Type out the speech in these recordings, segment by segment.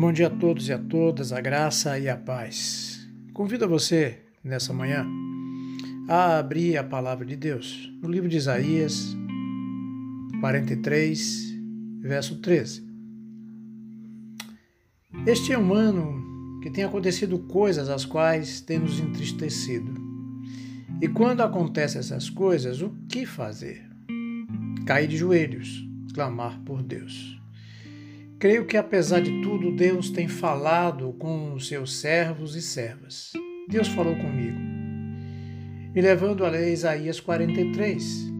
Bom dia a todos e a todas, a graça e a paz. Convido você, nessa manhã, a abrir a palavra de Deus no livro de Isaías 43, verso 13. Este é um ano que tem acontecido coisas as quais tem nos entristecido. E quando acontecem essas coisas, o que fazer? Cair de joelhos, clamar por Deus. Creio que, apesar de tudo, Deus tem falado com os seus servos e servas. Deus falou comigo, me levando a ler Isaías 43.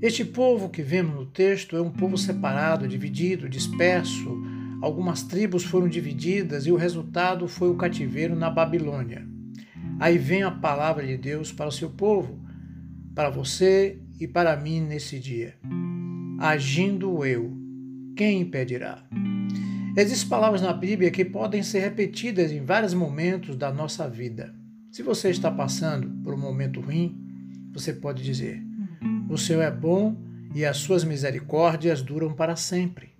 Este povo que vemos no texto é um povo separado, dividido, disperso. Algumas tribos foram divididas e o resultado foi o cativeiro na Babilônia. Aí vem a palavra de Deus para o seu povo, para você e para mim nesse dia. Agindo eu quem impedirá? Existem palavras na Bíblia que podem ser repetidas em vários momentos da nossa vida. Se você está passando por um momento ruim, você pode dizer: O Senhor é bom e as suas misericórdias duram para sempre.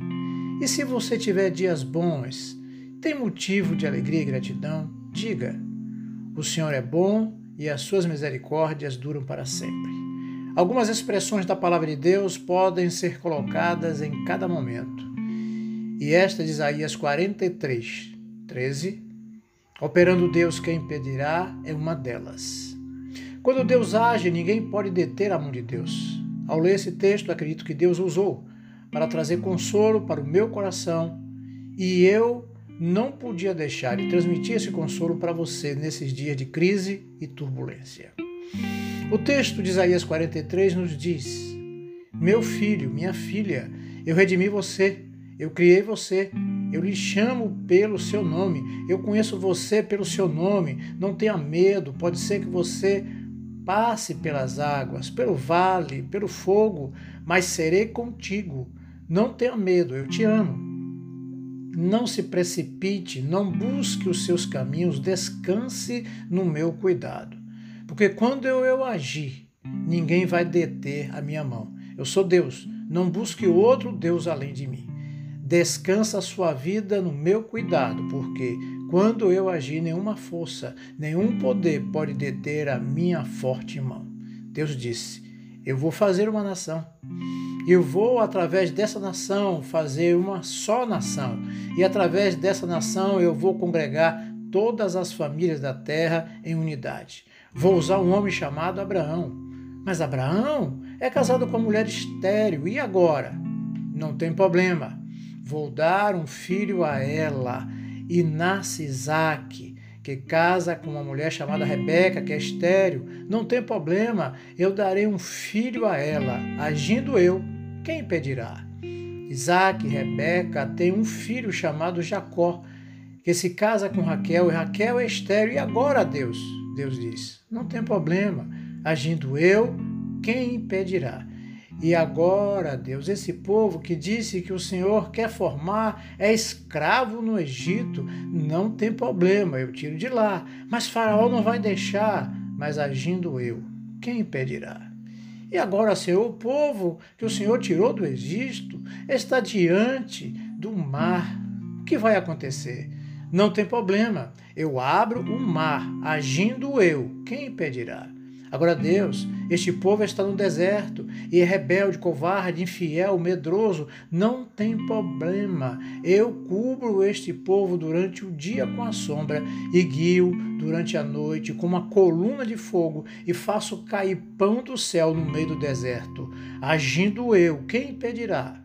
E se você tiver dias bons, tem motivo de alegria e gratidão, diga: O Senhor é bom e as suas misericórdias duram para sempre. Algumas expressões da palavra de Deus podem ser colocadas em cada momento. E esta de Isaías 43, 13, operando Deus quem impedirá, é uma delas. Quando Deus age, ninguém pode deter a mão de Deus. Ao ler esse texto, acredito que Deus usou para trazer consolo para o meu coração e eu não podia deixar de transmitir esse consolo para você nesses dias de crise e turbulência. O texto de Isaías 43 nos diz: Meu filho, minha filha, eu redimi você, eu criei você, eu lhe chamo pelo seu nome, eu conheço você pelo seu nome, não tenha medo, pode ser que você passe pelas águas, pelo vale, pelo fogo, mas serei contigo. Não tenha medo, eu te amo. Não se precipite, não busque os seus caminhos, descanse no meu cuidado. Porque quando eu, eu agir, ninguém vai deter a minha mão. Eu sou Deus, não busque outro Deus além de mim. Descansa a sua vida no meu cuidado, porque quando eu agir, nenhuma força, nenhum poder pode deter a minha forte mão. Deus disse: Eu vou fazer uma nação. Eu vou, através dessa nação, fazer uma só nação. E através dessa nação eu vou congregar todas as famílias da terra em unidade. Vou usar um homem chamado Abraão. Mas Abraão é casado com uma mulher estéril. E agora? Não tem problema. Vou dar um filho a ela. E nasce Isaac, que casa com uma mulher chamada Rebeca, que é estéril. Não tem problema. Eu darei um filho a ela. Agindo eu, quem impedirá? Isaac e Rebeca têm um filho chamado Jacó, que se casa com Raquel, e Raquel é estéril. E agora, Deus? Deus diz: Não tem problema, agindo eu, quem impedirá? E agora, Deus, esse povo que disse que o Senhor quer formar é escravo no Egito, não tem problema, eu tiro de lá. Mas Faraó não vai deixar, mas agindo eu, quem impedirá? E agora, Senhor, o povo que o Senhor tirou do Egito está diante do mar. O que vai acontecer? Não tem problema. Eu abro o mar, agindo eu. Quem impedirá? Agora, Deus, este povo está no deserto e é rebelde, covarde, infiel, medroso. Não tem problema. Eu cubro este povo durante o dia com a sombra e guio durante a noite com uma coluna de fogo e faço cair pão do céu no meio do deserto. Agindo eu, quem impedirá?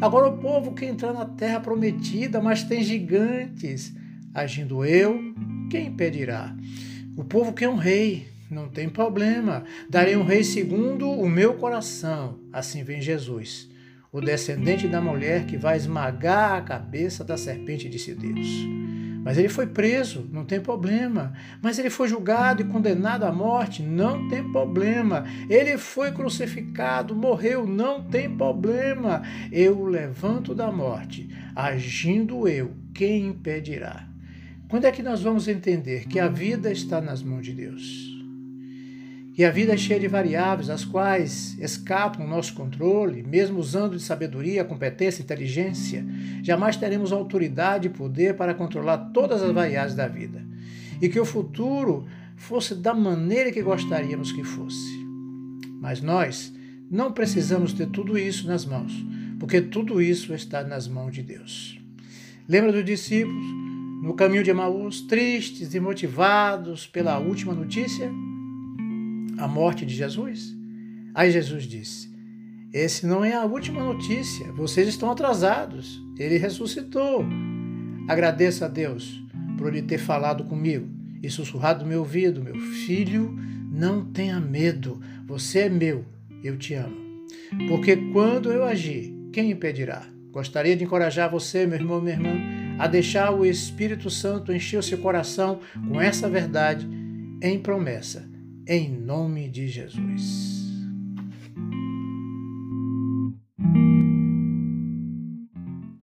Agora, o povo que entrar na terra prometida, mas tem gigantes Agindo eu, quem impedirá? O povo quer um rei, não tem problema. Darei um rei segundo o meu coração. Assim vem Jesus, o descendente da mulher que vai esmagar a cabeça da serpente, disse Deus. Mas ele foi preso, não tem problema. Mas ele foi julgado e condenado à morte, não tem problema. Ele foi crucificado, morreu, não tem problema. Eu o levanto da morte, agindo eu, quem impedirá? Quando é que nós vamos entender que a vida está nas mãos de Deus? que a vida é cheia de variáveis, as quais escapam o nosso controle, mesmo usando de sabedoria, competência, inteligência, jamais teremos autoridade e poder para controlar todas as variáveis da vida. E que o futuro fosse da maneira que gostaríamos que fosse. Mas nós não precisamos ter tudo isso nas mãos, porque tudo isso está nas mãos de Deus. Lembra dos discípulos no caminho de Emaús, tristes e motivados pela última notícia? a morte de Jesus? Aí Jesus disse: Esse não é a última notícia, vocês estão atrasados. Ele ressuscitou. Agradeça a Deus por ele ter falado comigo e sussurrado no meu ouvido: Meu filho, não tenha medo, você é meu, eu te amo. Porque quando eu agir, quem impedirá? Gostaria de encorajar você, meu irmão, minha irmã, a deixar o Espírito Santo encher o seu coração com essa verdade em promessa, em nome de Jesus.